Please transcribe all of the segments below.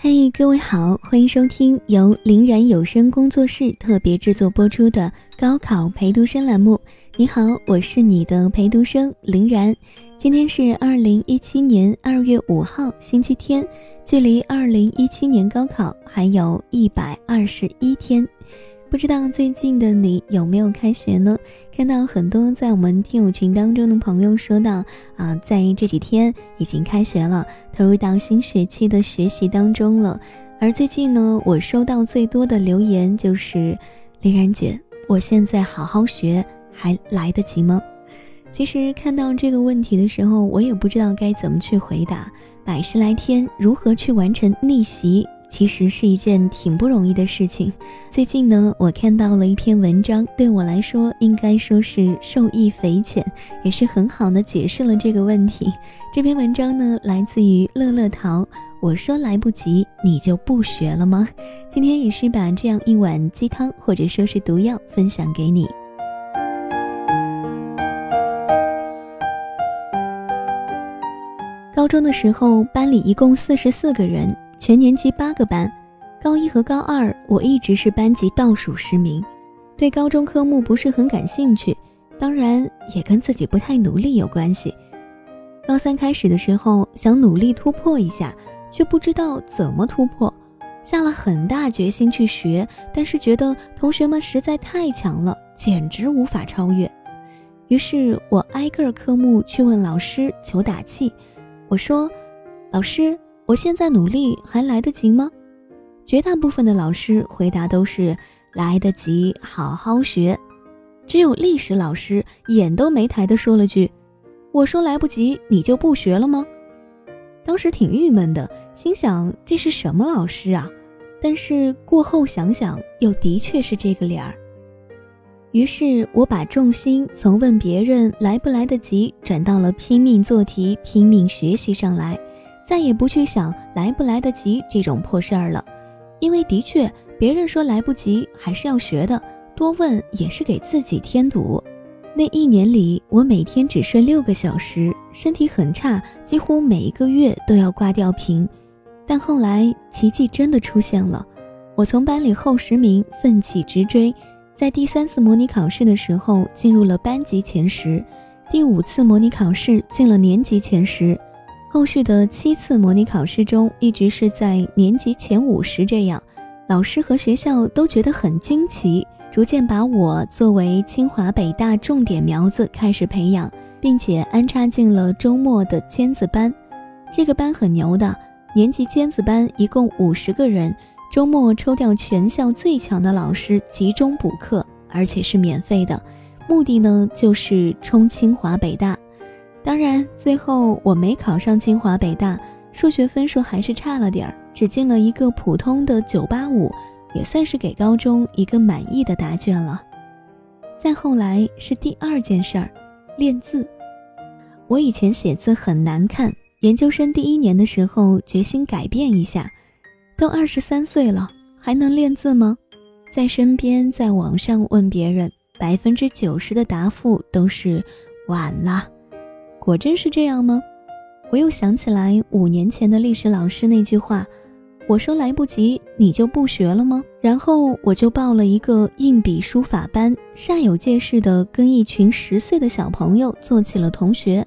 嘿，各位好，欢迎收听由林然有声工作室特别制作播出的高考陪读生栏目。你好，我是你的陪读生林然。今天是二零一七年二月五号，星期天，距离二零一七年高考还有一百二十一天。不知道最近的你有没有开学呢？看到很多在我们听友群当中的朋友说到啊，在这几天已经开学了，投入到新学期的学习当中了。而最近呢，我收到最多的留言就是：“林然姐，我现在好好学还来得及吗？”其实看到这个问题的时候，我也不知道该怎么去回答。百十来天，如何去完成逆袭？其实是一件挺不容易的事情。最近呢，我看到了一篇文章，对我来说应该说是受益匪浅，也是很好的解释了这个问题。这篇文章呢，来自于乐乐桃。我说来不及，你就不学了吗？今天也是把这样一碗鸡汤，或者说是毒药，分享给你。高中的时候，班里一共四十四个人。全年级八个班，高一和高二，我一直是班级倒数十名，对高中科目不是很感兴趣，当然也跟自己不太努力有关系。高三开始的时候，想努力突破一下，却不知道怎么突破，下了很大决心去学，但是觉得同学们实在太强了，简直无法超越。于是我挨个科目去问老师求打气，我说：“老师。”我现在努力还来得及吗？绝大部分的老师回答都是来得及，好好学。只有历史老师眼都没抬的说了句：“我说来不及，你就不学了吗？”当时挺郁闷的，心想这是什么老师啊？但是过后想想，又的确是这个理儿。于是我把重心从问别人来不来得及，转到了拼命做题、拼命学习上来。再也不去想来不来得及这种破事儿了，因为的确别人说来不及还是要学的，多问也是给自己添堵。那一年里，我每天只睡六个小时，身体很差，几乎每一个月都要挂吊瓶。但后来奇迹真的出现了，我从班里后十名奋起直追，在第三次模拟考试的时候进入了班级前十，第五次模拟考试进了年级前十。后续的七次模拟考试中，一直是在年级前五十这样，老师和学校都觉得很惊奇，逐渐把我作为清华北大重点苗子开始培养，并且安插进了周末的尖子班。这个班很牛的，年级尖子班一共五十个人，周末抽调全校最强的老师集中补课，而且是免费的，目的呢就是冲清华北大。当然，最后我没考上清华北大，数学分数还是差了点儿，只进了一个普通的九八五，也算是给高中一个满意的答卷了。再后来是第二件事儿，练字。我以前写字很难看，研究生第一年的时候决心改变一下。都二十三岁了，还能练字吗？在身边，在网上问别人，百分之九十的答复都是晚了。果真是这样吗？我又想起来五年前的历史老师那句话：“我说来不及，你就不学了吗？”然后我就报了一个硬笔书法班，煞有介事的跟一群十岁的小朋友做起了同学。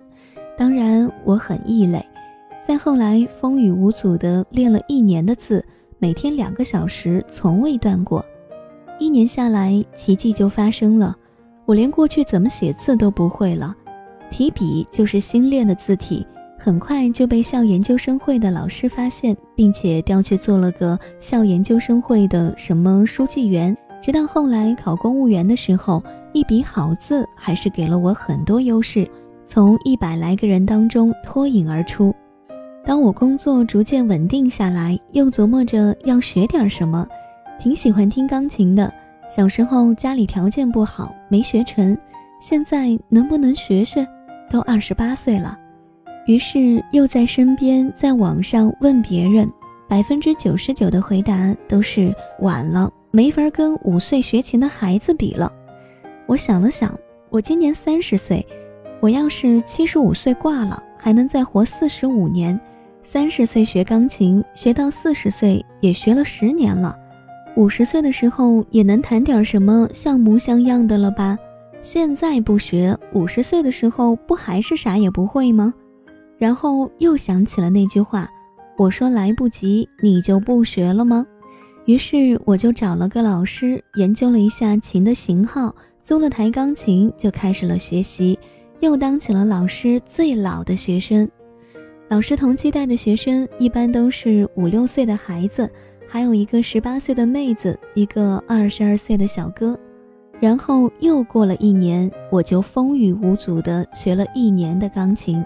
当然我很异类。再后来风雨无阻的练了一年的字，每天两个小时，从未断过。一年下来，奇迹就发生了，我连过去怎么写字都不会了。提笔就是新练的字体，很快就被校研究生会的老师发现，并且调去做了个校研究生会的什么书记员。直到后来考公务员的时候，一笔好字还是给了我很多优势，从一百来个人当中脱颖而出。当我工作逐渐稳定下来，又琢磨着要学点什么，挺喜欢听钢琴的。小时候家里条件不好，没学成，现在能不能学学？都二十八岁了，于是又在身边，在网上问别人，百分之九十九的回答都是晚了，没法跟五岁学琴的孩子比了。我想了想，我今年三十岁，我要是七十五岁挂了，还能再活四十五年，三十岁学钢琴，学到四十岁也学了十年了，五十岁的时候也能弹点什么像模像样的了吧？现在不学，五十岁的时候不还是啥也不会吗？然后又想起了那句话：“我说来不及，你就不学了吗？”于是我就找了个老师，研究了一下琴的型号，租了台钢琴，就开始了学习，又当起了老师最老的学生。老师同期带的学生一般都是五六岁的孩子，还有一个十八岁的妹子，一个二十二岁的小哥。然后又过了一年，我就风雨无阻地学了一年的钢琴。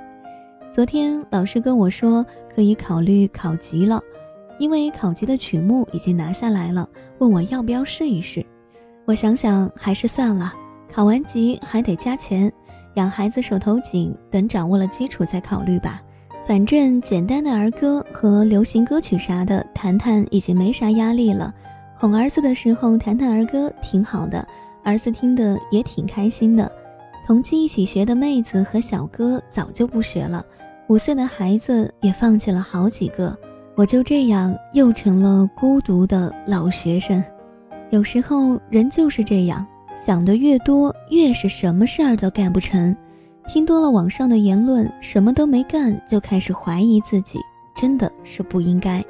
昨天老师跟我说可以考虑考级了，因为考级的曲目已经拿下来了，问我要不要试一试。我想想还是算了，考完级还得加钱，养孩子手头紧，等掌握了基础再考虑吧。反正简单的儿歌和流行歌曲啥的，弹弹已经没啥压力了。哄儿子的时候弹弹儿歌挺好的。儿子听得也挺开心的，同期一起学的妹子和小哥早就不学了，五岁的孩子也放弃了好几个，我就这样又成了孤独的老学生。有时候人就是这样，想的越多，越是什么事儿都干不成。听多了网上的言论，什么都没干就开始怀疑自己，真的是不应该。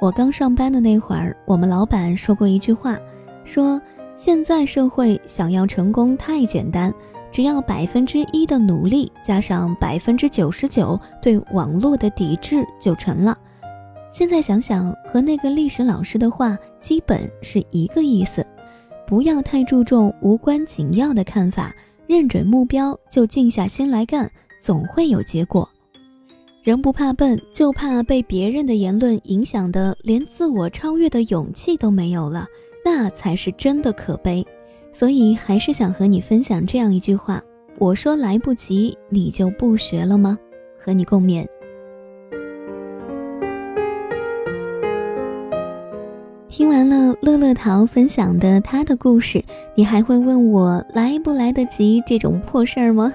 我刚上班的那会儿，我们老板说过一句话，说。现在社会想要成功太简单，只要百分之一的努力加上百分之九十九对网络的抵制就成了。现在想想，和那个历史老师的话基本是一个意思。不要太注重无关紧要的看法，认准目标就静下心来干，总会有结果。人不怕笨，就怕被别人的言论影响的连自我超越的勇气都没有了。那才是真的可悲，所以还是想和你分享这样一句话：我说来不及，你就不学了吗？和你共勉。听完了乐乐桃分享的他的故事，你还会问我来不来得及这种破事儿吗？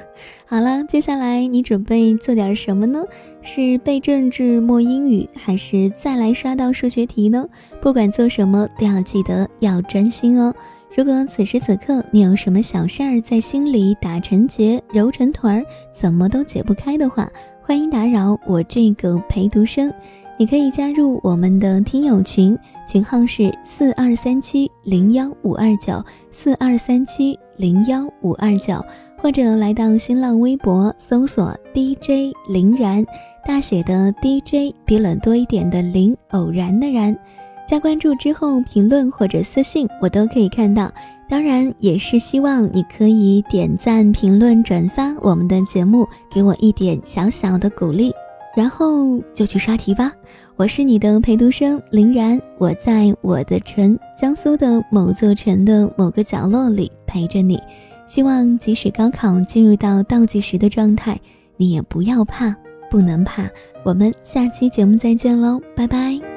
好了，接下来你准备做点什么呢？是背政治、默英语，还是再来刷到数学题呢？不管做什么，都要记得要专心哦。如果此时此刻你有什么小事儿在心里打成结、揉成团儿，怎么都解不开的话，欢迎打扰我这个陪读生。你可以加入我们的听友群，群号是四二三七零幺五二九四二三七零幺五二九，或者来到新浪微博搜索 DJ 林然，大写的 DJ 比冷多一点的林，偶然的然，加关注之后评论或者私信我都可以看到，当然也是希望你可以点赞、评论、转发我们的节目，给我一点小小的鼓励。然后就去刷题吧。我是你的陪读生林然，我在我的城江苏的某座城的某个角落里陪着你。希望即使高考进入到倒计时的状态，你也不要怕，不能怕。我们下期节目再见喽，拜拜。